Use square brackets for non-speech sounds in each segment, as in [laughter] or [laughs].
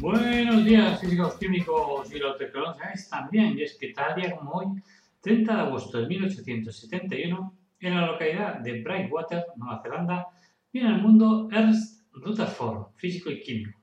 Buenos días, físicos, químicos y biotecnológicos también. Y es que tal día como hoy, 30 de agosto de 1871, en la localidad de Brightwater, Nueva Zelanda, viene al mundo Ernst Rutherford, físico y químico.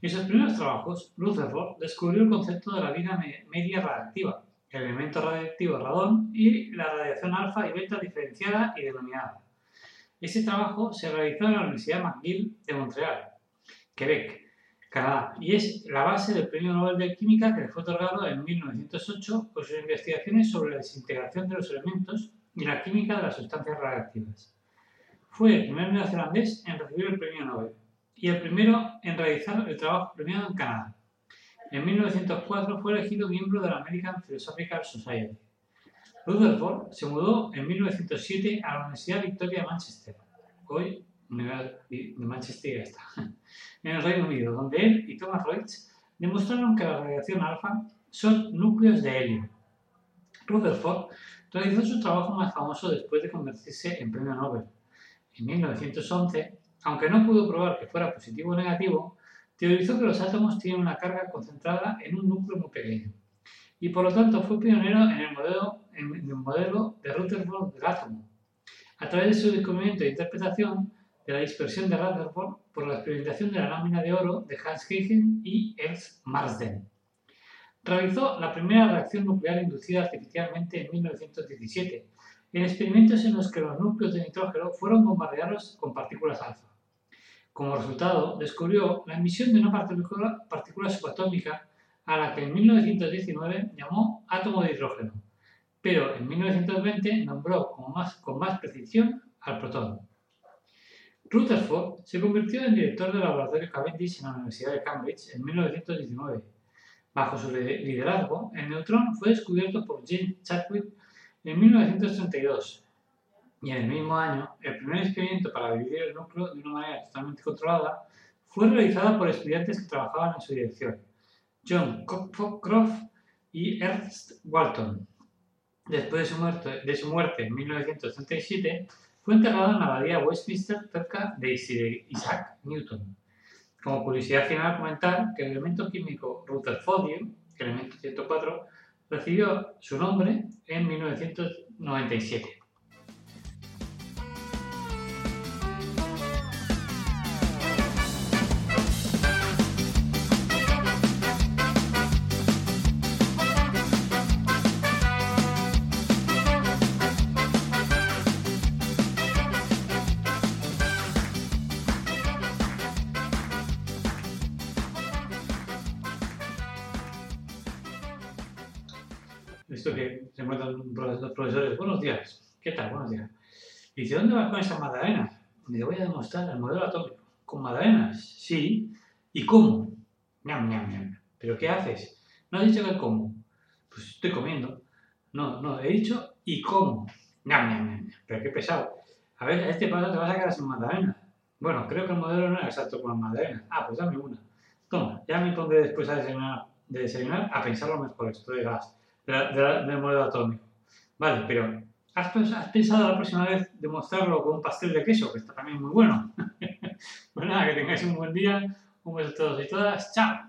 En sus primeros trabajos, Rutherford descubrió el concepto de la vida me- media radiactiva, el elemento radiactivo radón y la radiación alfa y beta diferenciada y denominada. Este trabajo se realizó en la Universidad McGill de Montreal, Quebec, Canadá, y es la base del Premio Nobel de Química que le fue otorgado en 1908 por sus investigaciones sobre la desintegración de los elementos y la química de las sustancias radiactivas. Fue el primer neozelandés en recibir el Premio Nobel y el primero en realizar el trabajo premiado en Canadá. En 1904 fue elegido miembro de la American Philosophical Society. Rutherford se mudó en 1907 a la Universidad Victoria de Manchester, hoy de Manchester ya está, [laughs] en el Reino Unido, donde él y Thomas Reutz demostraron que la radiación alfa son núcleos de helio. Rutherford realizó su trabajo más famoso después de convertirse en premio Nobel. En 1911, aunque no pudo probar que fuera positivo o negativo, teorizó que los átomos tienen una carga concentrada en un núcleo muy pequeño y por lo tanto fue pionero en el modelo, en el modelo de Rutherford del átomo, a través de su descubrimiento e interpretación de la dispersión de Rutherford por la experimentación de la lámina de oro de Hans Huygens y Ernst Marsden. Realizó la primera reacción nuclear inducida artificialmente en 1917, en experimentos en los que los núcleos de nitrógeno fueron bombardeados con partículas alfa. Como resultado, descubrió la emisión de una partícula, partícula subatómica a la que en 1919 llamó átomo de hidrógeno, pero en 1920 nombró con más, con más precisión al protón. Rutherford se convirtió en director del laboratorio Cavendish en la Universidad de Cambridge en 1919. Bajo su li- liderazgo, el neutrón fue descubierto por James Chadwick en 1932 y en el mismo año, el primer experimento para dividir el núcleo de una manera totalmente controlada fue realizado por estudiantes que trabajaban en su dirección, John Cockcroft y Ernst Walton. Después de su muerte, de su muerte en 1937, fue enterrado en la abadía Westminster cerca de Isaac Newton. Como curiosidad final, comentar que el elemento químico Rutherfordium, elemento 104, recibió su nombre en 1997. Esto que se encuentran los profesores, buenos días, ¿qué tal? Buenos días. Y dice, ¿dónde vas con esas magdalenas? Le voy a demostrar el modelo atómico. ¿Con magdalenas? Sí. ¿Y cómo? Ñam, ñam, ñam. ¿Pero qué haces? ¿No has dicho que cómo? Pues estoy comiendo. No, no, he dicho ¿y cómo? Ñam, ñam, ñam. Pero qué pesado. A ver, a este paso te vas a quedar sin magdalenas. Bueno, creo que el modelo no era exacto con las magdalenas. Ah, pues dame una. Toma, ya me pondré después a desayunar, de desayunar a pensarlo mejor esto de las, del modelo atómico. Vale, pero ¿has, has pensado la próxima vez demostrarlo con un pastel de queso? Que está también muy bueno. [laughs] pues nada, que tengáis un buen día, Un beso a todos y todas. Chao.